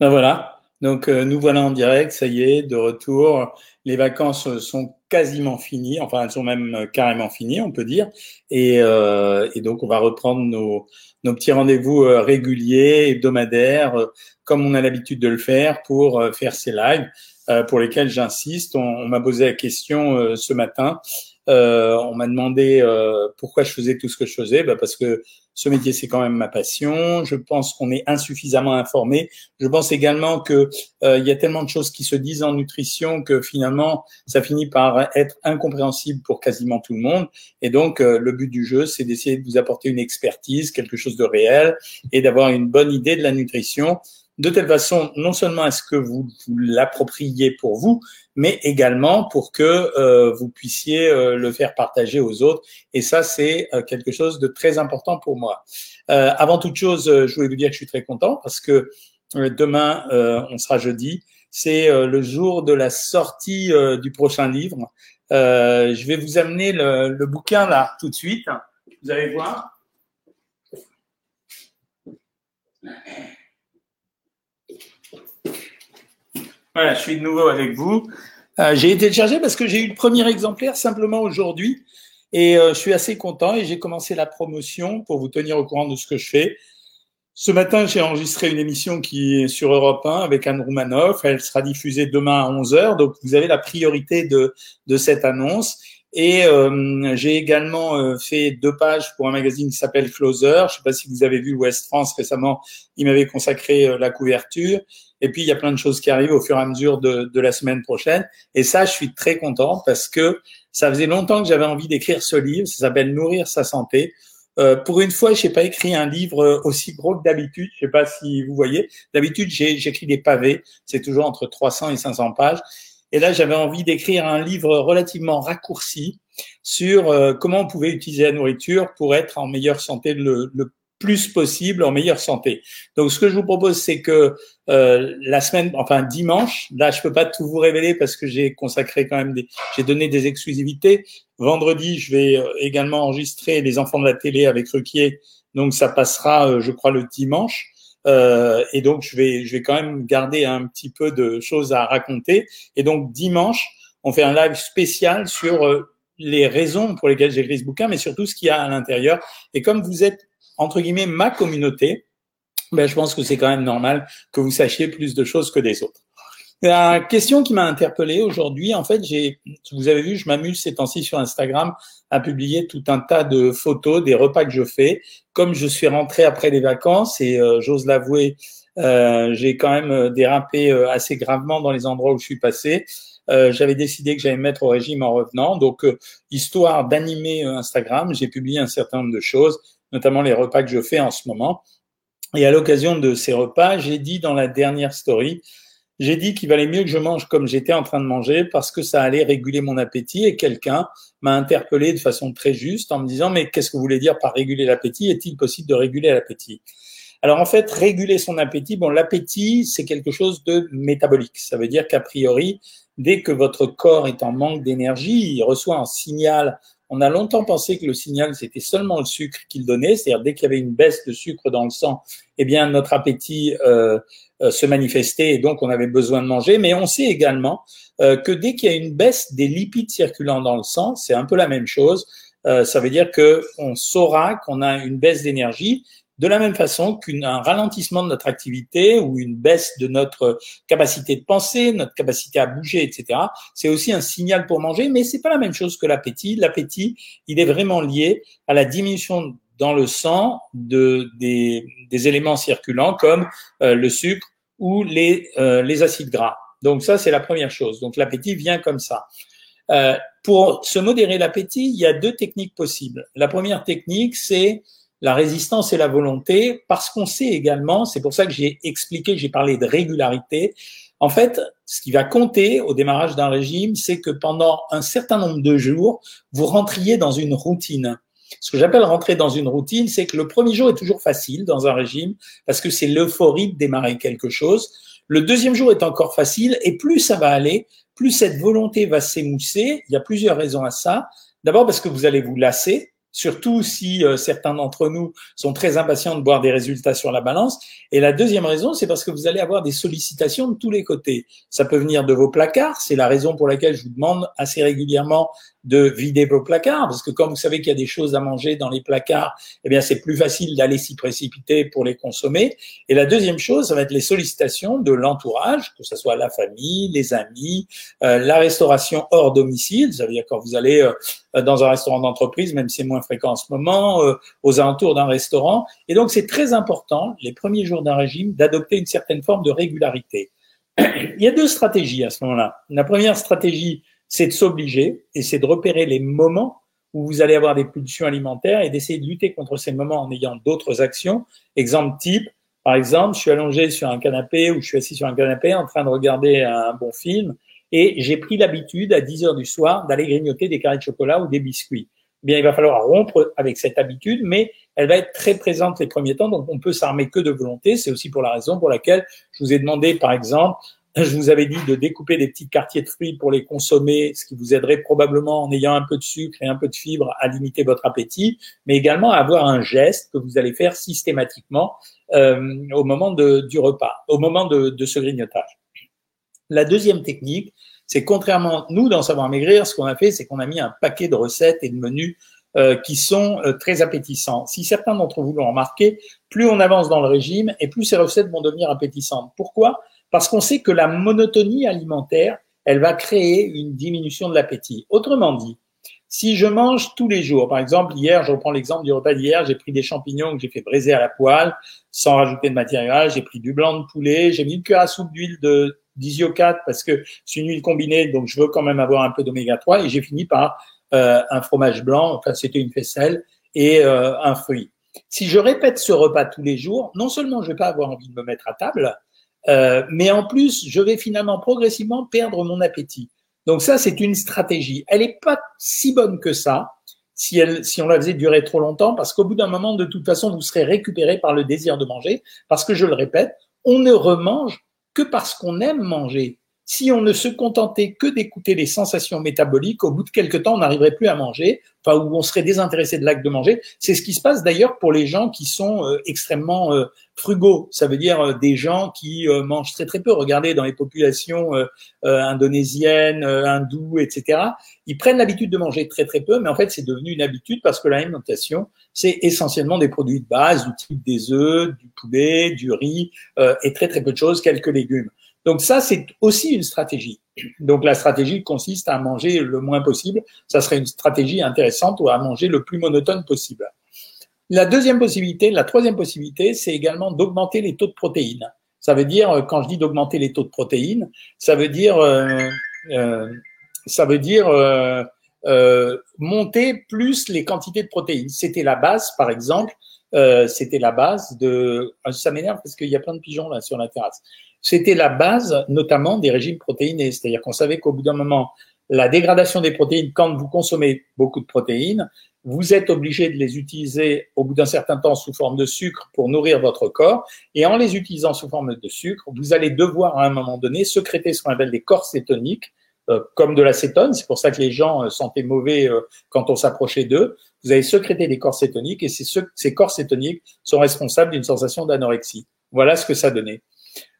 Ben voilà. Donc euh, nous voilà en direct, ça y est, de retour. Les vacances sont quasiment finies, enfin elles sont même euh, carrément finies, on peut dire. Et, euh, et donc on va reprendre nos, nos petits rendez-vous euh, réguliers, hebdomadaires, comme on a l'habitude de le faire pour faire ces lives, pour lesquels j'insiste. On, on m'a posé la question ce matin. on m'a demandé pourquoi je faisais tout ce que je faisais, ben parce que ce métier, c'est quand même ma passion. Je pense qu'on est insuffisamment informé. Je pense également que euh, il y a tellement de choses qui se disent en nutrition que finalement, ça finit par être incompréhensible pour quasiment tout le monde. Et donc, euh, le but du jeu, c'est d'essayer de vous apporter une expertise, quelque chose de réel, et d'avoir une bonne idée de la nutrition de telle façon, non seulement à ce que vous, vous l'appropriez pour vous, mais également pour que euh, vous puissiez euh, le faire partager aux autres. Et ça, c'est euh, quelque chose de très important pour moi. avant toute chose, je voulais vous dire que je suis très content parce que demain, on sera jeudi. C'est le jour de la sortie du prochain livre. je vais vous amener le, le, bouquin là tout de suite. Vous allez voir. Voilà, je suis de nouveau avec vous. Euh, j'ai été téléchargé parce que j'ai eu le premier exemplaire simplement aujourd'hui et euh, je suis assez content et j'ai commencé la promotion pour vous tenir au courant de ce que je fais. Ce matin, j'ai enregistré une émission qui est sur Europe 1 avec Anne Roumanoff. Elle sera diffusée demain à 11h, donc vous avez la priorité de, de cette annonce. Et euh, j'ai également euh, fait deux pages pour un magazine qui s'appelle Closer. Je ne sais pas si vous avez vu West France récemment, il m'avait consacré la couverture. Et puis, il y a plein de choses qui arrivent au fur et à mesure de, de la semaine prochaine. Et ça, je suis très content parce que ça faisait longtemps que j'avais envie d'écrire ce livre. Ça s'appelle Nourrir sa santé. Euh, pour une fois, je n'ai pas écrit un livre aussi gros que d'habitude. Je ne sais pas si vous voyez. D'habitude, j'écris des pavés. C'est toujours entre 300 et 500 pages. Et là, j'avais envie d'écrire un livre relativement raccourci sur euh, comment on pouvait utiliser la nourriture pour être en meilleure santé le, plus possible, en meilleure santé. Donc, ce que je vous propose, c'est que euh, la semaine, enfin dimanche, là, je peux pas tout vous révéler parce que j'ai consacré quand même des, j'ai donné des exclusivités. Vendredi, je vais euh, également enregistrer les enfants de la télé avec Ruquier, donc ça passera, je crois, le dimanche. Euh, et donc, je vais, je vais quand même garder un petit peu de choses à raconter. Et donc, dimanche, on fait un live spécial sur euh, les raisons pour lesquelles j'ai écrit ce bouquin, mais surtout ce qu'il y a à l'intérieur. Et comme vous êtes, entre guillemets, ma communauté, ben, je pense que c'est quand même normal que vous sachiez plus de choses que des autres. La question qui m'a interpellé aujourd'hui, en fait, j'ai, vous avez vu, je m'amuse ces temps-ci sur Instagram à publier tout un tas de photos des repas que je fais. Comme je suis rentré après les vacances et euh, j'ose l'avouer, euh, j'ai quand même euh, dérapé assez gravement dans les endroits où je suis passé. J'avais décidé que j'allais me mettre au régime en revenant. Donc, histoire d'animer Instagram, j'ai publié un certain nombre de choses, notamment les repas que je fais en ce moment. Et à l'occasion de ces repas, j'ai dit dans la dernière story j'ai dit qu'il valait mieux que je mange comme j'étais en train de manger parce que ça allait réguler mon appétit et quelqu'un m'a interpellé de façon très juste en me disant mais qu'est-ce que vous voulez dire par réguler l'appétit? Est-il possible de réguler l'appétit? Alors en fait, réguler son appétit, bon, l'appétit, c'est quelque chose de métabolique. Ça veut dire qu'a priori, dès que votre corps est en manque d'énergie, il reçoit un signal. On a longtemps pensé que le signal, c'était seulement le sucre qu'il donnait, c'est-à-dire dès qu'il y avait une baisse de sucre dans le sang, eh bien notre appétit euh, euh, se manifester et donc on avait besoin de manger. Mais on sait également euh, que dès qu'il y a une baisse des lipides circulant dans le sang, c'est un peu la même chose. Ça veut dire que on saura qu'on a une baisse d'énergie de la même façon qu'un ralentissement de notre activité ou une baisse de notre capacité de penser, notre capacité à bouger, etc. C'est aussi un signal pour manger, mais c'est pas la même chose que l'appétit. L'appétit, il est vraiment lié à la diminution dans le sang de, des, éléments circulants comme euh, le sucre ou les, euh, les acides gras. Donc ça, c'est la première chose. Donc l'appétit vient comme ça. Euh, pour se modérer l'appétit, il y a deux techniques possibles. La première technique, c'est la résistance et la volonté, parce qu'on sait également, c'est pour ça que j'ai expliqué, j'ai parlé de régularité. En fait, ce qui va compter au démarrage d'un régime, c'est que pendant un certain nombre de jours, vous rentriez dans une routine. Ce que j'appelle rentrer dans une routine, c'est que le premier jour est toujours facile dans un régime parce que c'est l'euphorie de démarrer quelque chose. Le deuxième jour est encore facile et plus ça va aller, plus cette volonté va s'émousser. Il y a plusieurs raisons à ça. D'abord parce que vous allez vous lasser. Surtout si euh, certains d'entre nous sont très impatients de voir des résultats sur la balance. Et la deuxième raison, c'est parce que vous allez avoir des sollicitations de tous les côtés. Ça peut venir de vos placards, c'est la raison pour laquelle je vous demande assez régulièrement de vider vos placards, parce que comme vous savez qu'il y a des choses à manger dans les placards, eh bien c'est plus facile d'aller s'y précipiter pour les consommer. Et la deuxième chose, ça va être les sollicitations de l'entourage, que ce soit la famille, les amis, euh, la restauration hors domicile, ça veut dire quand vous allez euh, dans un restaurant d'entreprise, même si c'est moins fréquent en ce moment, euh, aux alentours d'un restaurant. Et donc c'est très important, les premiers jours d'un régime, d'adopter une certaine forme de régularité. Il y a deux stratégies à ce moment-là. La première stratégie, c'est de s'obliger et c'est de repérer les moments où vous allez avoir des pulsions alimentaires et d'essayer de lutter contre ces moments en ayant d'autres actions. Exemple type, par exemple, je suis allongé sur un canapé ou je suis assis sur un canapé en train de regarder un bon film et j'ai pris l'habitude à 10 heures du soir d'aller grignoter des carrés de chocolat ou des biscuits. Eh bien, il va falloir rompre avec cette habitude, mais elle va être très présente les premiers temps, donc on peut s'armer que de volonté. C'est aussi pour la raison pour laquelle je vous ai demandé, par exemple, je vous avais dit de découper des petits quartiers de fruits pour les consommer, ce qui vous aiderait probablement en ayant un peu de sucre et un peu de fibres à limiter votre appétit, mais également à avoir un geste que vous allez faire systématiquement euh, au moment de, du repas, au moment de, de ce grignotage. La deuxième technique, c'est contrairement nous dans Savoir Maigrir, ce qu'on a fait, c'est qu'on a mis un paquet de recettes et de menus euh, qui sont euh, très appétissants. Si certains d'entre vous l'ont remarqué, plus on avance dans le régime et plus ces recettes vont devenir appétissantes. Pourquoi? Parce qu'on sait que la monotonie alimentaire, elle va créer une diminution de l'appétit. Autrement dit, si je mange tous les jours, par exemple, hier, je reprends l'exemple du repas d'hier, j'ai pris des champignons que j'ai fait braiser à la poêle, sans rajouter de grasse, j'ai pris du blanc de poulet, j'ai mis une cuillère à soupe d'huile de 4 parce que c'est une huile combinée, donc je veux quand même avoir un peu d'oméga 3 et j'ai fini par euh, un fromage blanc, enfin c'était une faisselle et euh, un fruit. Si je répète ce repas tous les jours, non seulement je vais pas avoir envie de me mettre à table, euh, mais en plus, je vais finalement progressivement perdre mon appétit. Donc ça, c'est une stratégie. Elle n'est pas si bonne que ça si, elle, si on la faisait durer trop longtemps, parce qu'au bout d'un moment, de toute façon, vous serez récupéré par le désir de manger, parce que je le répète, on ne remange que parce qu'on aime manger si on ne se contentait que d'écouter les sensations métaboliques, au bout de quelque temps, on n'arriverait plus à manger, enfin, où on serait désintéressé de l'acte de manger. C'est ce qui se passe d'ailleurs pour les gens qui sont euh, extrêmement euh, frugaux. Ça veut dire euh, des gens qui mangent très très peu. Regardez dans les populations indonésiennes, hindoues, etc. Ils prennent l'habitude de manger très très peu, mais en fait, c'est devenu une habitude parce que l'alimentation, c'est essentiellement des produits de base, du type des œufs, du poulet, du riz, et très très peu de choses, quelques légumes. Donc ça, c'est aussi une stratégie. Donc la stratégie consiste à manger le moins possible. Ça serait une stratégie intéressante ou à manger le plus monotone possible. La deuxième possibilité, la troisième possibilité, c'est également d'augmenter les taux de protéines. Ça veut dire, quand je dis d'augmenter les taux de protéines, ça veut dire, euh, euh, ça veut dire euh, euh monter plus les quantités de protéines. C'était la base, par exemple, euh, c'était la base de. Ça m'énerve parce qu'il y a plein de pigeons là sur la terrasse. C'était la base notamment des régimes protéinés, c'est-à-dire qu'on savait qu'au bout d'un moment, la dégradation des protéines, quand vous consommez beaucoup de protéines, vous êtes obligé de les utiliser au bout d'un certain temps sous forme de sucre pour nourrir votre corps. Et en les utilisant sous forme de sucre, vous allez devoir à un moment donné sécréter ce qu'on appelle des corps cétoniques, euh, comme de l'acétone. C'est pour ça que les gens euh, sentaient mauvais euh, quand on s'approchait d'eux. Vous allez sécréter des corps cétoniques et ces corps cétoniques sont responsables d'une sensation d'anorexie. Voilà ce que ça donnait.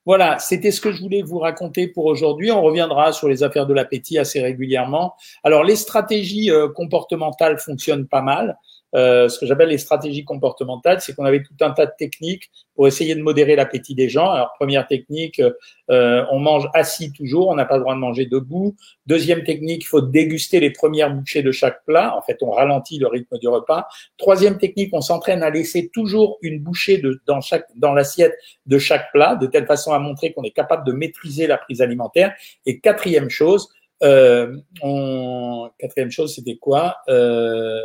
Voilà, c'était ce que je voulais vous raconter pour aujourd'hui. On reviendra sur les affaires de l'appétit assez régulièrement. Alors, les stratégies euh, comportementales fonctionnent pas mal. Euh, ce que j'appelle les stratégies comportementales, c'est qu'on avait tout un tas de techniques pour essayer de modérer l'appétit des gens. Alors, première technique, euh, on mange assis toujours, on n'a pas le droit de manger debout. Deuxième technique, il faut déguster les premières bouchées de chaque plat. En fait, on ralentit le rythme du repas. Troisième technique, on s'entraîne à laisser toujours une bouchée de, dans chaque dans l'assiette de chaque plat, de telle façon à montrer qu'on est capable de maîtriser la prise alimentaire. Et quatrième chose, euh, on... quatrième chose, c'était quoi? Euh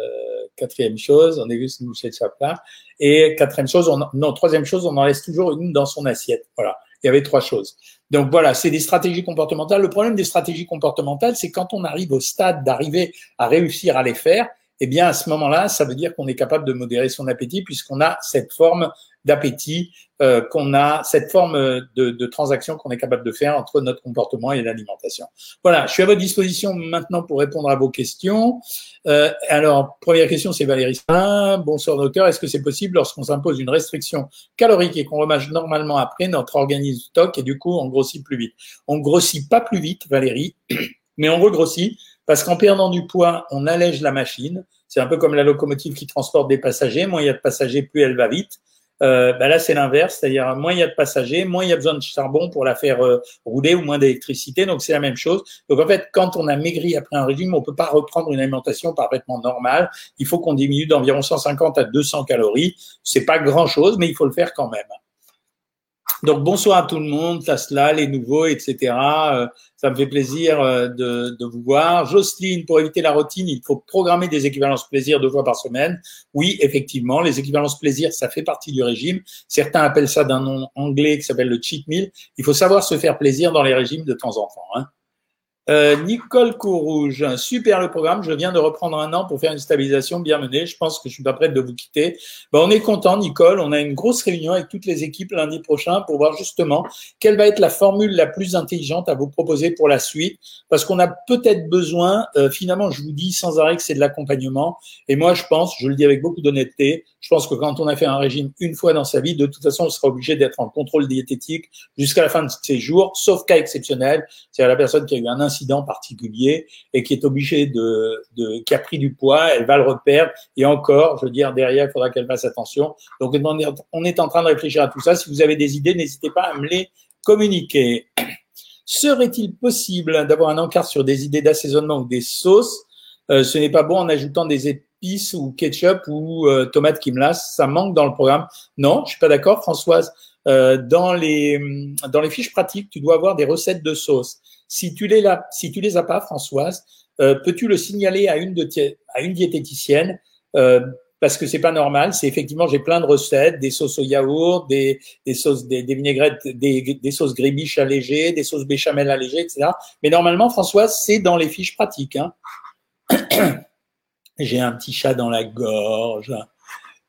Quatrième chose, on déguste une bouchée de chaque plat. Et quatrième chose, on, non, troisième chose, on en laisse toujours une dans son assiette. Voilà. Il y avait trois choses. Donc voilà, c'est des stratégies comportementales. Le problème des stratégies comportementales, c'est quand on arrive au stade d'arriver à réussir à les faire, eh bien à ce moment-là, ça veut dire qu'on est capable de modérer son appétit puisqu'on a cette forme d'appétit euh, qu'on a, cette forme de, de transaction qu'on est capable de faire entre notre comportement et l'alimentation. Voilà, je suis à votre disposition maintenant pour répondre à vos questions. Euh, alors, première question, c'est Valérie Bonsoir docteur, est-ce que c'est possible lorsqu'on s'impose une restriction calorique et qu'on remarche normalement après, notre organisme stocke et du coup on grossit plus vite? On grossit pas plus vite, Valérie, mais on regrossit parce qu'en perdant du poids, on allège la machine. C'est un peu comme la locomotive qui transporte des passagers. Moins il y a de passagers, plus elle va vite. Euh, bah là, c'est l'inverse, c'est-à-dire moins il y a de passagers, moins il y a besoin de charbon pour la faire euh, rouler ou moins d'électricité. Donc c'est la même chose. Donc en fait, quand on a maigri après un régime, on peut pas reprendre une alimentation parfaitement normale. Il faut qu'on diminue d'environ 150 à 200 calories. C'est pas grand-chose, mais il faut le faire quand même. Donc bonsoir à tout le monde, Tasla, les nouveaux, etc. Euh, ça me fait plaisir euh, de, vous voir. Jocelyne, pour éviter la routine, il faut programmer des équivalences plaisir deux fois par semaine. Oui, effectivement, les équivalences plaisir, ça fait partie du régime. Certains appellent ça d'un nom anglais qui s'appelle le cheat meal. Il faut savoir se faire plaisir dans les régimes de temps en temps. Hein. Euh, Nicole Courrouge, super le programme. Je viens de reprendre un an pour faire une stabilisation bien menée. Je pense que je suis pas prête de vous quitter. Ben, on est content, Nicole. On a une grosse réunion avec toutes les équipes lundi prochain pour voir justement quelle va être la formule la plus intelligente à vous proposer pour la suite. Parce qu'on a peut-être besoin, euh, finalement, je vous dis sans arrêt que c'est de l'accompagnement. Et moi, je pense, je le dis avec beaucoup d'honnêteté, je pense que quand on a fait un régime une fois dans sa vie, de toute façon, on sera obligé d'être en contrôle diététique jusqu'à la fin de ses jours, sauf cas exceptionnel. C'est la personne qui a eu un incident particulier et qui est obligée de, qui a pris du poids, elle va le reperdre. Et encore, je veux dire, derrière, il faudra qu'elle fasse attention. Donc, on est en train de réfléchir à tout ça. Si vous avez des idées, n'hésitez pas à me les communiquer. Serait-il possible d'avoir un encart sur des idées d'assaisonnement ou des sauces? Euh, Ce n'est pas bon en ajoutant des épices ou ketchup ou euh, tomates qui me lassent. Ça manque dans le programme. Non, je suis pas d'accord, Françoise. Euh, dans les dans les fiches pratiques, tu dois avoir des recettes de sauces. Si tu les les as pas, Françoise, euh, peux-tu le signaler à une diététicienne euh, parce que c'est pas normal. C'est effectivement, j'ai plein de recettes, des sauces au yaourt, des, sauces, des, vinaigrettes, des, sauces grébiches allégées, des sauces béchamel allégées, etc. Mais normalement, Françoise, c'est dans les fiches pratiques. Hein. j'ai un petit chat dans la gorge.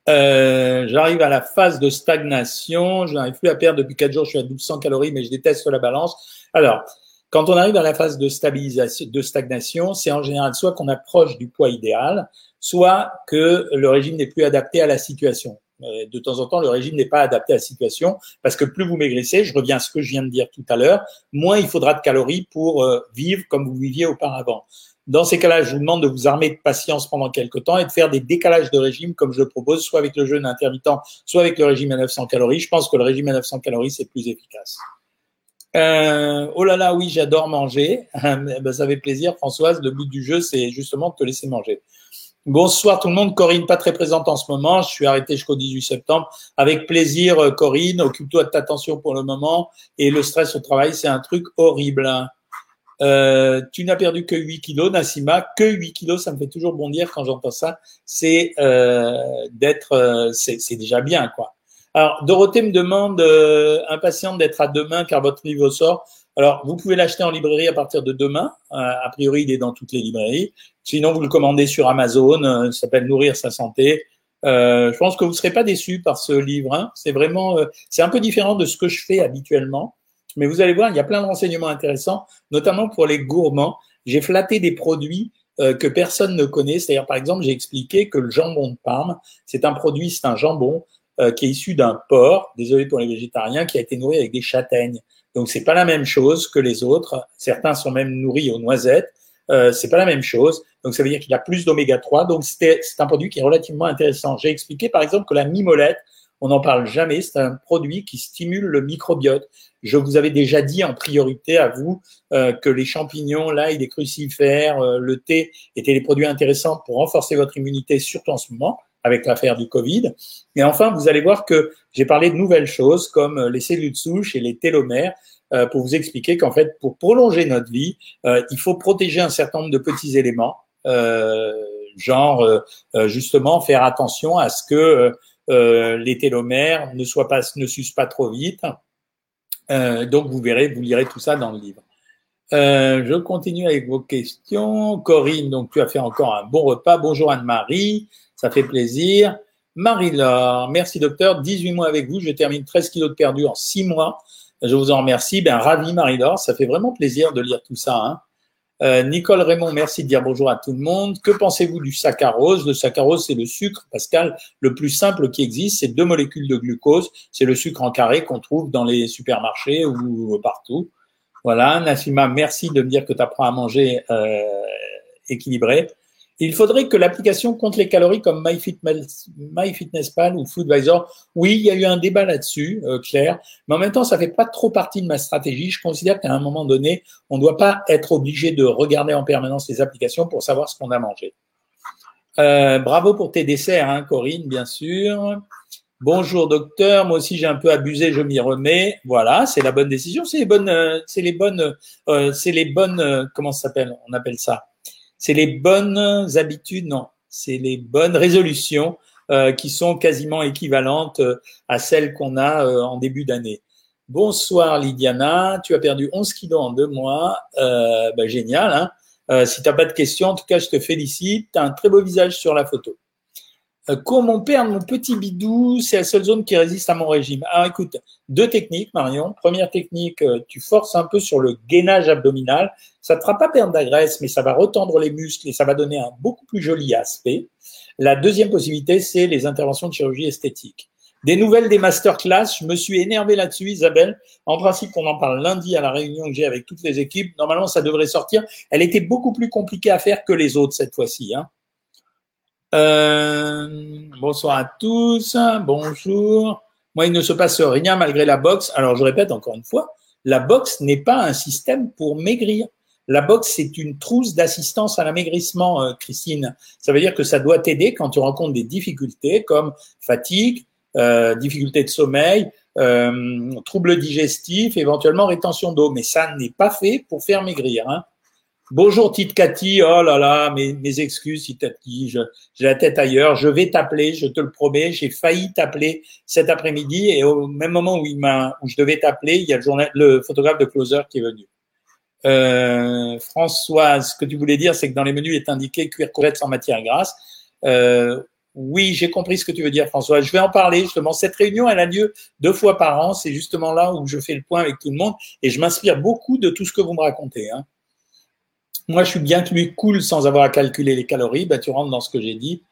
Euh, j'arrive à la phase de stagnation. Je n'arrive plus à perdre depuis quatre jours. Je suis à 1200 calories, mais je déteste la balance. Alors, quand on arrive à la phase de stabilisation, de stagnation, c'est en général soit qu'on approche du poids idéal, soit que le régime n'est plus adapté à la situation. Euh, de temps en temps, le régime n'est pas adapté à la situation parce que plus vous maigrissez, je reviens à ce que je viens de dire tout à l'heure, moins il faudra de calories pour euh, vivre comme vous viviez auparavant. Dans ces cas-là, je vous demande de vous armer de patience pendant quelques temps et de faire des décalages de régime comme je le propose, soit avec le jeûne intermittent, soit avec le régime à 900 calories. Je pense que le régime à 900 calories, c'est plus efficace. Euh, oh là là, oui, j'adore manger. ben, ça fait plaisir, Françoise. Le but du jeu, c'est justement de te laisser manger. Bonsoir tout le monde. Corinne, pas très présente en ce moment. Je suis arrêté jusqu'au 18 septembre. Avec plaisir, euh, Corinne. Occupe-toi de ta tension pour le moment. Et le stress au travail, c'est un truc horrible. Euh, tu n'as perdu que 8 kilos, Nassima. Que 8 kilos, ça me fait toujours bondir quand j'entends ça. C'est euh, d'être, c'est déjà bien, quoi. Alors, Dorothée me demande, euh, impatiente d'être à demain car votre livre sort. Alors, vous pouvez l'acheter en librairie à partir de demain. Euh, a priori, il est dans toutes les librairies. Sinon, vous le commandez sur Amazon. Euh, ça s'appelle Nourrir sa santé. Euh, je pense que vous ne serez pas déçus par ce livre. Hein. C'est vraiment, c'est un peu différent de ce que je fais habituellement. Mais vous allez voir, il y a plein de renseignements intéressants, notamment pour les gourmands. J'ai flatté des produits que personne ne connaît. C'est-à-dire, par exemple, j'ai expliqué que le jambon de Parme, c'est un produit, c'est un jambon euh, qui est issu d'un porc, désolé pour les végétariens, qui a été nourri avec des châtaignes. Donc c'est pas la même chose que les autres. Certains sont même nourris aux noisettes. Euh, c'est pas la même chose. Donc ça veut dire qu'il a plus d'oméga 3. Donc c'est un produit qui est relativement intéressant. J'ai expliqué par exemple que la mimolette, on n'en parle jamais, c'est un produit qui stimule le microbiote. Je vous avais déjà dit en priorité à vous euh, que les champignons, l'ail, les crucifères, euh, le thé étaient des produits intéressants pour renforcer votre immunité, surtout en ce moment avec l'affaire du Covid. Et enfin, vous allez voir que j'ai parlé de nouvelles choses comme euh, les cellules de souche et les télomères euh, pour vous expliquer qu'en fait, pour prolonger notre vie, euh, il faut protéger un certain nombre de petits éléments, genre justement faire attention à ce que les télomères ne soient pas, ne s'usent pas trop vite. donc vous verrez, vous lirez tout ça dans le livre. Euh, je continue avec vos questions. Corinne, donc tu as fait encore un bon repas. Bonjour Anne-Marie, ça fait plaisir. Marie-Laure, merci docteur. 18 mois avec vous, je termine 13 kilos de perdu en 6 mois. Je vous en remercie. Ben, ravi Marie-Laure, ça fait vraiment plaisir de lire tout ça. Hein. Euh, Nicole Raymond, merci de dire bonjour à tout le monde. Que pensez-vous du saccharose? Le saccharose, c'est le sucre, Pascal, le plus simple qui existe. C'est deux molécules de glucose. C'est le sucre en carré qu'on trouve dans les supermarchés ou partout. Voilà, Nassima, merci de me dire que tu apprends à manger euh, équilibré. Il faudrait que l'application compte les calories comme MyFitnessPal ou Foodvisor. Oui, il y a eu un débat là-dessus, euh, Claire, mais en même temps, ça fait pas trop partie de ma stratégie. Je considère qu'à un moment donné, on ne doit pas être obligé de regarder en permanence les applications pour savoir ce qu'on a mangé. Euh, bravo pour tes desserts, hein, Corinne, bien sûr. Bonjour docteur, moi aussi j'ai un peu abusé, je m'y remets. Voilà, c'est la bonne décision, c'est les bonnes, euh, c'est les bonnes, euh, c'est les bonnes, comment ça s'appelle? On appelle ça c'est les bonnes habitudes, non, c'est les bonnes résolutions euh, qui sont quasiment équivalentes euh, à celles qu'on a euh, en début d'année. Bonsoir Lydiana, tu as perdu 11 kilos en deux mois, euh, bah, génial. Hein si tu n'as pas de questions, en tout cas, je te félicite. Tu as un très beau visage sur la photo. Euh, comment perdre mon petit bidou C'est la seule zone qui résiste à mon régime. Alors écoute, deux techniques, Marion. Première technique, euh, tu forces un peu sur le gainage abdominal. Ça ne te fera pas perdre la graisse, mais ça va retendre les muscles et ça va donner un beaucoup plus joli aspect. La deuxième possibilité, c'est les interventions de chirurgie esthétique. Des nouvelles des masterclass, je me suis énervé là-dessus, Isabelle. En principe, on en parle lundi à la réunion que j'ai avec toutes les équipes. Normalement, ça devrait sortir. Elle était beaucoup plus compliquée à faire que les autres cette fois-ci. Hein. Euh, bonsoir à tous, bonjour. Moi, il ne se passe rien malgré la boxe. Alors, je répète encore une fois, la boxe n'est pas un système pour maigrir. La boxe, c'est une trousse d'assistance à l'amaigrissement, euh, Christine. Ça veut dire que ça doit t'aider quand tu rencontres des difficultés comme fatigue, euh, difficultés de sommeil, euh, troubles digestifs, éventuellement rétention d'eau. Mais ça n'est pas fait pour faire maigrir. Hein. Bonjour Tite Cathy, oh là là, mes, mes excuses Tite Cathy, j'ai la tête ailleurs, je vais t'appeler, je te le promets, j'ai failli t'appeler cet après-midi et au même moment où, il où je devais t'appeler, il y a le, journal, le photographe de Closer qui est venu. Euh, Françoise, ce que tu voulais dire, c'est que dans les menus est indiqué cuir courette sans matière grasse. Euh, oui, j'ai compris ce que tu veux dire, François. Je vais en parler justement. Cette réunion, elle a lieu deux fois par an. C'est justement là où je fais le point avec tout le monde et je m'inspire beaucoup de tout ce que vous me racontez. Hein moi, je suis bien plus cool sans avoir à calculer les calories. Ben, tu rentres dans ce que j'ai dit.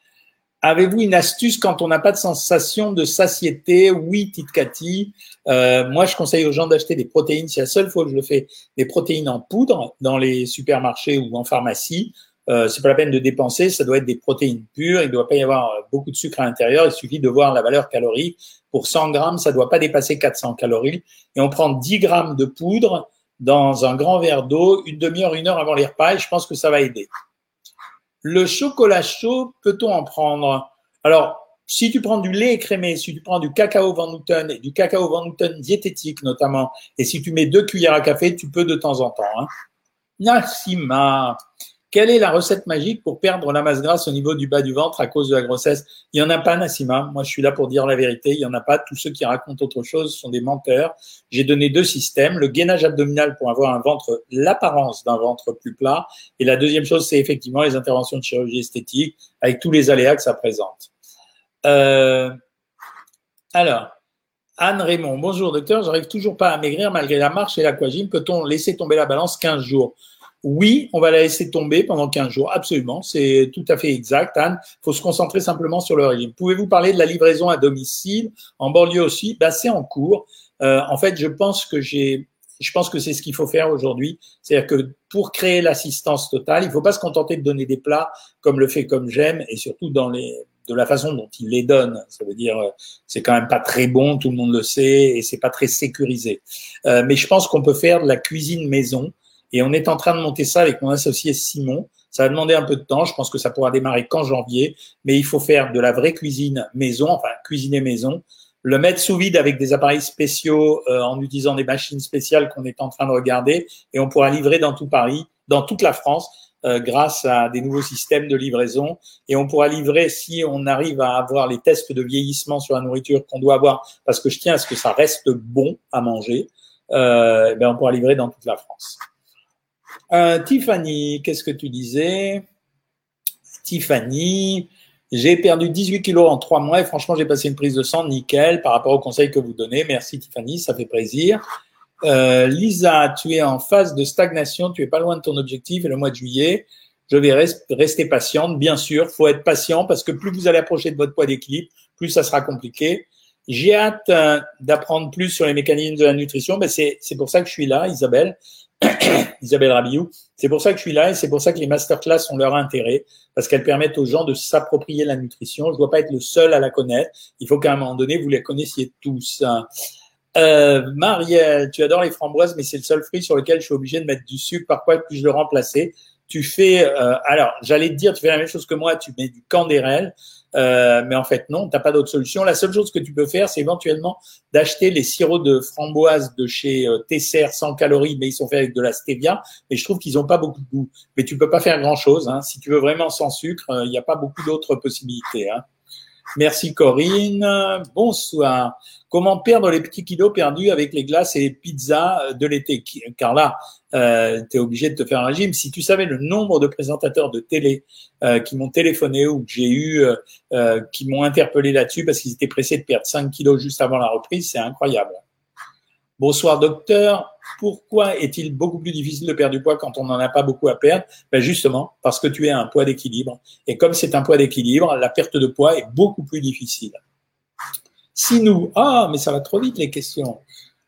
Avez-vous une astuce quand on n'a pas de sensation de satiété? Oui, Tite Cathy. Euh, moi, je conseille aux gens d'acheter des protéines. C'est la seule fois que je le fais. Des protéines en poudre dans les supermarchés ou en pharmacie. Euh, c'est pas la peine de dépenser. Ça doit être des protéines pures. Il ne doit pas y avoir beaucoup de sucre à l'intérieur. Il suffit de voir la valeur calorique. Pour 100 grammes, ça ne doit pas dépasser 400 calories. Et on prend 10 grammes de poudre dans un grand verre d'eau une demi-heure, une heure avant les repas et je pense que ça va aider. Le chocolat chaud, peut-on en prendre? Alors, si tu prends du lait écrémé, si tu prends du cacao Van Houten et du cacao Van Houten diététique notamment, et si tu mets deux cuillères à café, tu peux de temps en temps. Hein. Nassima, quelle est la recette magique pour perdre la masse grasse au niveau du bas du ventre à cause de la grossesse? Il n'y en a pas, Nassima. Moi, je suis là pour dire la vérité. Il n'y en a pas. Tous ceux qui racontent autre chose sont des menteurs. J'ai donné deux systèmes. Le gainage abdominal pour avoir un ventre, l'apparence d'un ventre plus plat. Et la deuxième chose, c'est effectivement les interventions de chirurgie esthétique avec tous les aléas que ça présente. Euh, alors, Anne Raymond, bonjour docteur, j'arrive toujours pas à maigrir malgré la marche et l'aquagym. Peut-on laisser tomber la balance 15 jours? Oui, on va la laisser tomber pendant 15 jours. Absolument, c'est tout à fait exact, Anne. Il faut se concentrer simplement sur le régime. Pouvez-vous parler de la livraison à domicile en banlieue aussi? Ben, C'est en cours. Euh, en fait, je pense que j'ai, je pense que c'est ce qu'il faut faire aujourd'hui. C'est-à-dire que pour créer l'assistance totale, il ne faut pas se contenter de donner des plats comme le fait comme j'aime et surtout dans les de la façon dont il les donne. Ça veut dire, euh, c'est quand même pas très bon, tout le monde le sait, et c'est pas très sécurisé. Euh, mais je pense qu'on peut faire de la cuisine maison et on est en train de monter ça avec mon associé Simon. Ça va demander un peu de temps. Je pense que ça pourra démarrer qu'en janvier. Mais il faut faire de la vraie cuisine maison, enfin cuisiner maison, le mettre sous vide avec des appareils spéciaux euh, en utilisant des machines spéciales qu'on est en train de regarder. Et on pourra livrer dans tout Paris, dans toute la France, euh, grâce à des nouveaux systèmes de livraison. Et on pourra livrer si on arrive à avoir les tests de vieillissement sur la nourriture qu'on doit avoir, parce que je tiens à ce que ça reste bon à manger. Euh, ben on pourra livrer dans toute la France. Euh, Tiffany, qu'est-ce que tu disais? Tiffany, j'ai perdu 18 kilos en trois mois et franchement, j'ai passé une prise de sang nickel par rapport aux conseils que vous donnez. Merci Tiffany, ça fait plaisir. Euh, Lisa, tu es en phase de stagnation, tu es pas loin de ton objectif et le mois de juillet, je vais rester patiente. Bien sûr, faut être patient parce que plus vous allez approcher de votre poids d'équilibre, plus ça sera compliqué. J'ai hâte euh, d'apprendre plus sur les mécanismes de la nutrition. Ben c'est pour ça que je suis là, Isabelle. Isabelle Rabiou. C'est pour ça que je suis là et c'est pour ça que les masterclass ont leur intérêt parce qu'elles permettent aux gens de s'approprier la nutrition. Je ne dois pas être le seul à la connaître. Il faut qu'à un moment donné, vous les connaissiez tous. Euh, Marielle, tu adores les framboises, mais c'est le seul fruit sur lequel je suis obligé de mettre du sucre. Par quoi puis-je le remplacer? Tu fais, euh, alors j'allais te dire, tu fais la même chose que moi, tu mets du candérel. Euh, mais en fait, non, t'as pas d'autre solution. La seule chose que tu peux faire, c'est éventuellement d'acheter les sirops de framboise de chez euh, Tesser sans calories, mais ils sont faits avec de la stevia. Mais je trouve qu'ils ont pas beaucoup de goût. Mais tu peux pas faire grand chose. Hein. Si tu veux vraiment sans sucre, euh, il n'y a pas beaucoup d'autres possibilités. Hein. Merci Corinne. Bonsoir. Comment perdre les petits kilos perdus avec les glaces et les pizzas de l'été? Car là, euh, tu es obligé de te faire un régime. Si tu savais le nombre de présentateurs de télé euh, qui m'ont téléphoné ou que j'ai eu, euh, euh qui m'ont interpellé là-dessus parce qu'ils étaient pressés de perdre 5 kilos juste avant la reprise, c'est incroyable. Bonsoir docteur. Pourquoi est-il beaucoup plus difficile de perdre du poids quand on n'en a pas beaucoup à perdre? Ben Justement, parce que tu es un poids d'équilibre. Et comme c'est un poids d'équilibre, la perte de poids est beaucoup plus difficile. Si nous, ah, mais ça va trop vite les questions.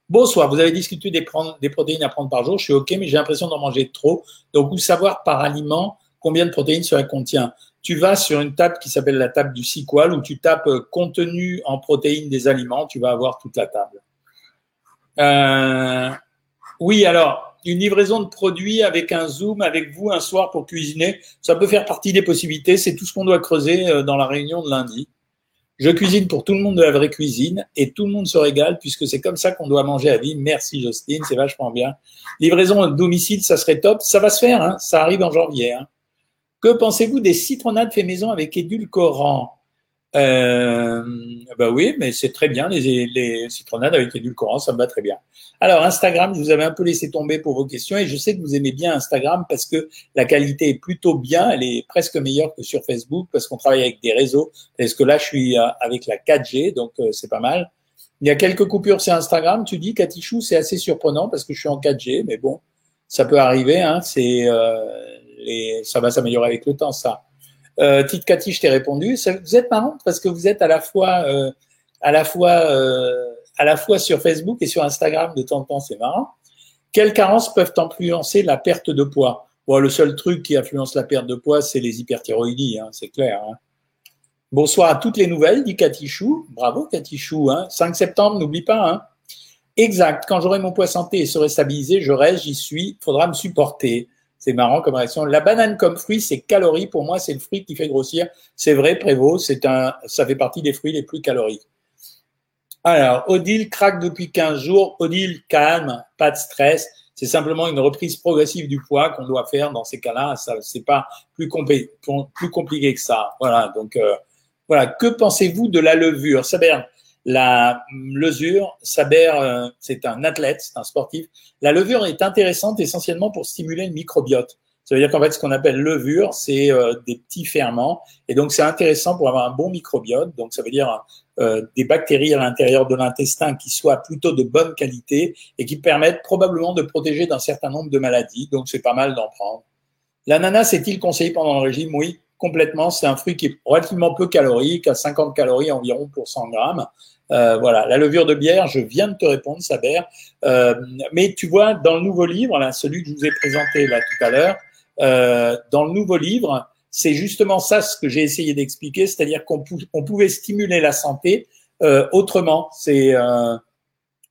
Bonsoir, vous avez discuté des, protéines à prendre par jour. Je suis OK, mais j'ai l'impression d'en manger trop. Donc, où savoir par aliment combien de protéines cela contient Tu vas sur une table qui s'appelle la table du SQL où tu tapes euh, contenu en protéines des aliments. Tu vas avoir toute la table. Euh, oui, alors, une livraison de produits avec un Zoom avec vous un soir pour cuisiner, ça peut faire partie des possibilités. C'est tout ce qu'on doit creuser euh, dans la réunion de lundi. Je cuisine pour tout le monde de la vraie cuisine et tout le monde se régale puisque c'est comme ça qu'on doit manger à vie. Merci Justine, c'est vachement bien. Livraison à domicile, ça serait top. Ça va se faire, hein ça arrive en janvier. Hein. Que pensez-vous des citronnades fait maison avec édulcorant? Euh, bah oui, mais c'est très bien, les, les citronnades avec édulcorant, ça me va très bien. Alors, Instagram, je vous avais un peu laissé tomber pour vos questions et je sais que vous aimez bien Instagram parce que la qualité est plutôt bien, elle est presque meilleure que sur Facebook parce qu'on travaille avec des réseaux. Parce que là, je suis euh, avec la 4G, donc euh, c'est pas mal. Il y a quelques coupures sur Instagram, tu dis, Katichou, c'est assez surprenant parce que je suis en 4G, mais bon, ça peut arriver, hein, c'est, euh, ça va s'améliorer avec le temps, ça. Euh, Tite Cathy, je t'ai répondu. Vous êtes marrant parce que vous êtes à la fois, euh, à la fois, euh, à la fois sur Facebook et sur Instagram de temps en temps. C'est marrant. Quelles carences peuvent influencer la perte de poids? Bon, Le seul truc qui influence la perte de poids, c'est les hyperthyroïdies, hein, c'est clair. Hein. Bonsoir à toutes les nouvelles, dit Chou. Bravo Chou. Hein. 5 septembre, n'oublie pas. Hein. Exact. Quand j'aurai mon poids santé et serai stabilisé, je reste, j'y suis. Faudra me supporter. C'est marrant comme réaction. La banane comme fruit, c'est calories. Pour moi, c'est le fruit qui fait grossir. C'est vrai, Prévost, c'est un, ça fait partie des fruits les plus caloriques. Alors, Odile craque depuis 15 jours. Odile, calme, pas de stress. C'est simplement une reprise progressive du poids qu'on doit faire dans ces cas-là. Ça, c'est pas plus, plus compliqué que ça. Voilà. Donc, euh, voilà. Que pensez-vous de la levure? Ça la levure, Saber, euh, c'est un athlète, c'est un sportif. La levure est intéressante essentiellement pour stimuler le microbiote. Ça veut dire qu'en fait, ce qu'on appelle levure, c'est euh, des petits ferments. Et donc, c'est intéressant pour avoir un bon microbiote. Donc, ça veut dire euh, des bactéries à l'intérieur de l'intestin qui soient plutôt de bonne qualité et qui permettent probablement de protéger d'un certain nombre de maladies. Donc, c'est pas mal d'en prendre. L'ananas est-il conseillé pendant le régime? Oui, complètement. C'est un fruit qui est relativement peu calorique, à 50 calories environ pour 100 grammes. Euh, voilà, la levure de bière, je viens de te répondre, Saber. Euh, mais tu vois, dans le nouveau livre, là, celui que je vous ai présenté là tout à l'heure, euh, dans le nouveau livre, c'est justement ça ce que j'ai essayé d'expliquer, c'est-à-dire qu'on on pouvait stimuler la santé euh, autrement. C'est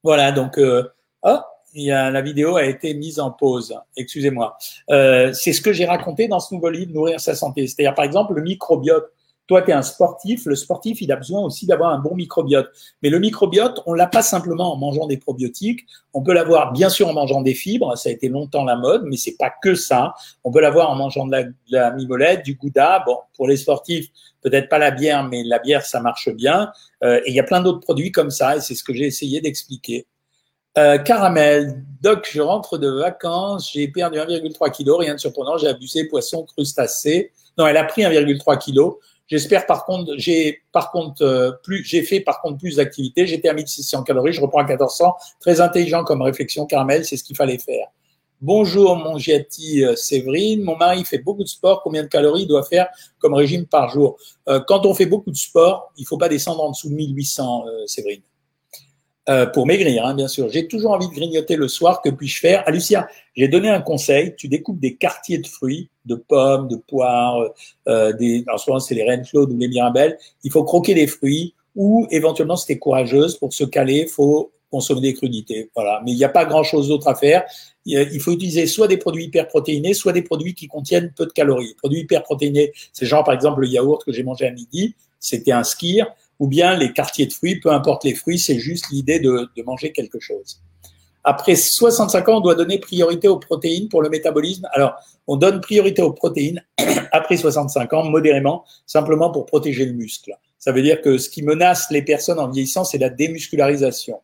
voilà, donc oh, il y a, la vidéo a été mise en pause. Excusez-moi. c'est ce que j'ai raconté dans ce nouveau livre, nourrir sa santé. C'est-à-dire par exemple le microbiote. Toi, tu es un sportif. Le sportif, il a besoin aussi d'avoir un bon microbiote. Mais le microbiote, on l'a pas simplement en mangeant des probiotiques. On peut l'avoir, bien sûr, en mangeant des fibres. Ça a été longtemps la mode, mais c'est pas que ça. On peut l'avoir en mangeant de la, de la mimolette, du gouda. Bon, pour les sportifs, peut-être pas la bière, mais la bière, ça marche bien. Euh, et il y a plein d'autres produits comme ça, et c'est ce que j'ai essayé d'expliquer. Euh, caramel, Doc, je rentre de vacances, j'ai perdu 1,3 kg, rien de surprenant, j'ai abusé. Poisson, crustacé. Non, elle a pris 1,3 kg. J'espère par contre, j'ai par contre euh, plus, j'ai fait par contre plus d'activités. J'étais à 1600 calories, je reprends à 1400. Très intelligent comme réflexion, Carmel, c'est ce qu'il fallait faire. Bonjour mon Giati euh, Séverine, mon mari fait beaucoup de sport, combien de calories il doit faire comme régime par jour? Quand on fait beaucoup de sport, il faut pas descendre en dessous de 1800, euh, pour maigrir, hein, bien sûr. J'ai toujours envie de grignoter le soir, que puis-je faire? Alicia, j'ai donné un conseil, tu découpes des quartiers de fruits, de pommes, de poires, des, alors souvent c'est les reines claudes ou les mirabelles, il faut croquer des fruits, ou éventuellement, si es courageuse, pour se caler, faut consommer des crudités. Voilà. Mais il n'y a pas grand-chose d'autre à faire. Il faut utiliser soit des produits hyperprotéinés, soit des produits qui contiennent peu de calories. Les produits hyperprotéinés, c'est genre par exemple le yaourt que j'ai mangé à midi, c'était un skir, ou bien les quartiers de fruits, peu importe les fruits, c'est juste l'idée de, de manger quelque chose. Après 65 ans, on doit donner priorité aux protéines pour le métabolisme. Alors, on donne priorité aux protéines après 65 ans, modérément, simplement pour protéger le muscle. Ça veut dire que ce qui menace les personnes en vieillissant, c'est la démuscularisation.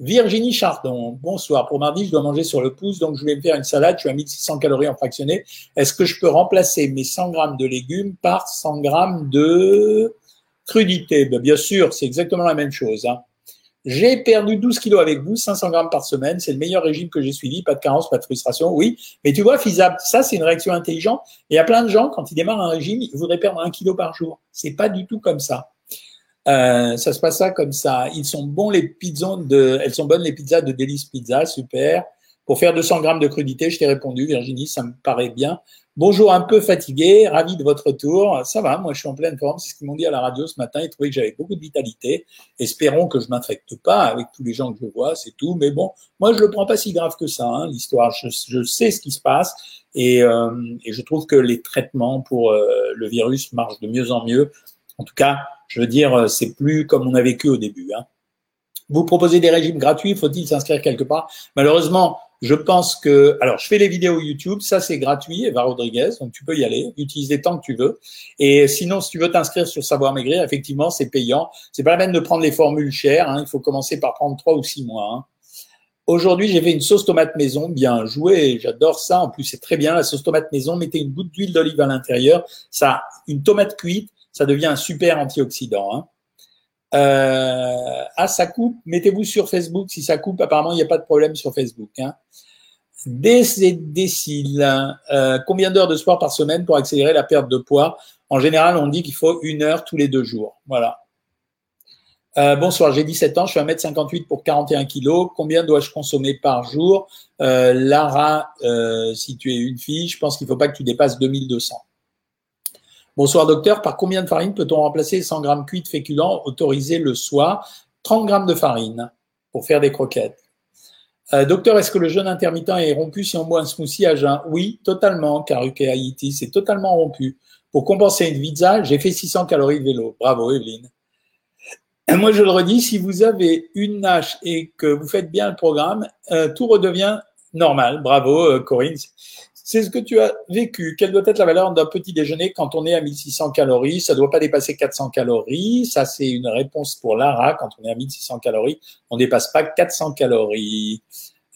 Virginie Chardon, bonsoir. Pour mardi, je dois manger sur le pouce, donc je vais me faire une salade. Je suis à 1600 calories en fractionné. Est-ce que je peux remplacer mes 100 grammes de légumes par 100 grammes de crudité ben, Bien sûr, c'est exactement la même chose. Hein. J'ai perdu 12 kilos avec vous, 500 grammes par semaine. C'est le meilleur régime que j'ai suivi. Pas de carence, pas de frustration. Oui, mais tu vois, faisable. Ça, c'est une réaction intelligente. Il y a plein de gens, quand ils démarrent un régime, ils voudraient perdre un kilo par jour. C'est pas du tout comme ça. Euh, ça se passe comme ça. Ils sont bons les pizzas de, elles sont bonnes les pizzas de Délice Pizza, super. Pour faire 200 grammes de crudité, je t'ai répondu, Virginie, ça me paraît bien. Bonjour, un peu fatigué, ravi de votre retour. Ça va, moi je suis en pleine forme, c'est ce qu'ils m'ont dit à la radio ce matin. Ils trouvaient que j'avais beaucoup de vitalité. Espérons que je m'infecte pas avec tous les gens que je vois, c'est tout. Mais bon, moi je le prends pas si grave que ça, hein, l'histoire. Je, sais ce qui se passe et, euh, et je trouve que les traitements pour euh, le virus marchent de mieux en mieux. En tout cas, je veux dire, euh, c'est plus comme on a vécu au début. Hein. Vous proposez des régimes gratuits, faut-il s'inscrire quelque part? Malheureusement, je pense que, alors je fais les vidéos YouTube, ça c'est gratuit, Eva Rodriguez, donc tu peux y aller, utiliser tant que tu veux. Et sinon, si tu veux t'inscrire sur Savoir Maigrir, effectivement, c'est payant. C'est pas la peine de prendre les formules chères, hein. il faut commencer par prendre trois ou six mois. Hein. Aujourd'hui, j'ai fait une sauce tomate maison, bien joué, j'adore ça. En plus, c'est très bien la sauce tomate maison. Mettez une goutte d'huile d'olive à l'intérieur. Ça, une tomate cuite, ça devient un super antioxydant. Hein. Euh, ah, ça coupe. Mettez-vous sur Facebook. Si ça coupe, apparemment, il n'y a pas de problème sur Facebook. Hein. Décile, euh, combien d'heures de sport par semaine pour accélérer la perte de poids? En général, on dit qu'il faut une heure tous les deux jours. Voilà. Euh, bonsoir, j'ai 17 ans, je suis 1m58 pour 41 kg. Combien dois-je consommer par jour? Lara, si tu es une fille, je pense qu'il ne faut pas que tu dépasses 2200. Bonsoir docteur, par combien de farine peut-on remplacer 100 grammes cuits de féculents autorisés le soir? 30 grammes de farine pour faire des croquettes. Euh, docteur, est-ce que le jeûne intermittent est rompu si on boit un smoothie à jeun? Oui, totalement, Karuke Haïti, c'est totalement rompu. Pour compenser une pizza, j'ai fait 600 calories de vélo. Bravo, Evelyne. Moi, je le redis, si vous avez une nage et que vous faites bien le programme, euh, tout redevient normal. Bravo, euh, Corinne c'est ce que tu as vécu. Quelle doit être la valeur d'un petit déjeuner quand on est à 1600 calories? Ça ne doit pas dépasser 400 calories. Ça, c'est une réponse pour Lara. Quand on est à 1600 calories, on ne dépasse pas 400 calories.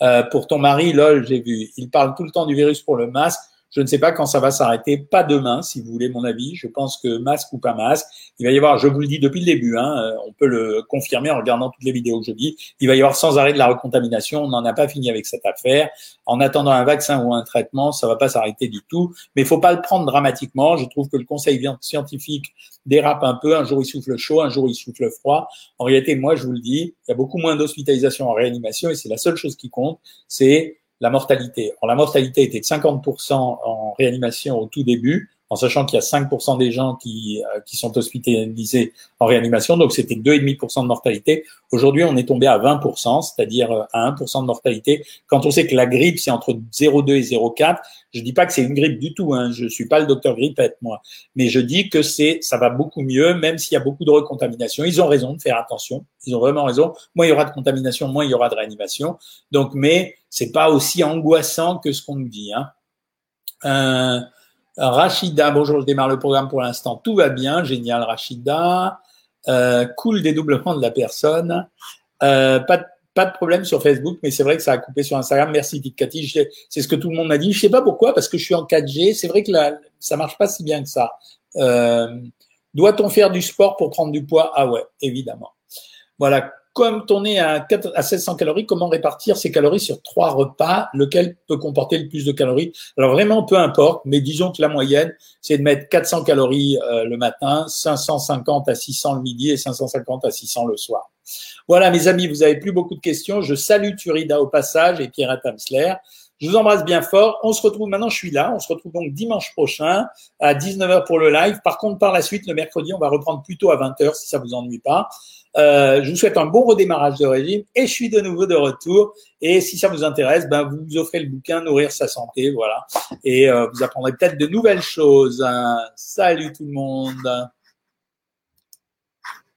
Euh, pour ton mari, lol, j'ai vu. Il parle tout le temps du virus pour le masque. Je ne sais pas quand ça va s'arrêter, pas demain, si vous voulez mon avis. Je pense que masque ou pas masque, il va y avoir, je vous le dis depuis le début, hein, euh, on peut le confirmer en regardant toutes les vidéos que je dis, il va y avoir sans arrêt de la recontamination. On n'en a pas fini avec cette affaire. En attendant un vaccin ou un traitement, ça va pas s'arrêter du tout. Mais il faut pas le prendre dramatiquement. Je trouve que le conseil scientifique dérape un peu. Un jour il souffle chaud, un jour il souffle froid. En réalité, moi je vous le dis, il y a beaucoup moins d'hospitalisation en réanimation et c'est la seule chose qui compte, c'est la mortalité. la mortalité était de 50% en réanimation au tout début en sachant qu'il y a 5% des gens qui, euh, qui sont hospitalisés en réanimation, donc c'était 2,5% de mortalité. Aujourd'hui, on est tombé à 20%, c'est-à-dire euh, à 1% de mortalité. Quand on sait que la grippe, c'est entre 0,2 et 0,4, je dis pas que c'est une grippe du tout, hein, je suis pas le docteur grippette, moi, mais je dis que c'est, ça va beaucoup mieux, même s'il y a beaucoup de recontamination. Ils ont raison de faire attention, ils ont vraiment raison. Moins il y aura de contamination, moins il y aura de réanimation. Donc, mais c'est pas aussi angoissant que ce qu'on nous dit. Hein. Euh, Rachida, bonjour, je démarre le programme pour l'instant. Tout va bien, génial, Rachida. Euh, cool dédoublement de la personne. Euh, pas, de problème sur Facebook, mais c'est vrai que ça a coupé sur Instagram. Merci, Cathy. C'est ce que tout le monde m'a dit. Je sais pas pourquoi, parce que je suis en 4G. C'est vrai que là, ça marche pas si bien que ça. Euh, Doit-on faire du sport pour prendre du poids? Ah ouais, évidemment. Voilà. Comme on est à, 4, à 1600 calories, comment répartir ces calories sur trois repas? Lequel peut comporter le plus de calories? Alors vraiment, peu importe, mais disons que la moyenne, c'est de mettre 400 calories euh, le matin, 550 à 600 le midi et 550 à 600 le soir. Voilà, mes amis, vous avez plus beaucoup de questions. Je salue Turida au passage et Pierre Tamsler. Je vous embrasse bien fort. On se retrouve maintenant, je suis là. On se retrouve donc dimanche prochain à 19h pour le live. Par contre, par la suite, le mercredi, on va reprendre plutôt à 20h si ça vous ennuie pas. Euh, je vous souhaite un bon redémarrage de régime et je suis de nouveau de retour. Et si ça vous intéresse, ben vous vous offrez le bouquin Nourrir sa santé, voilà. Et euh, vous apprendrez peut-être de nouvelles choses. Salut tout le monde.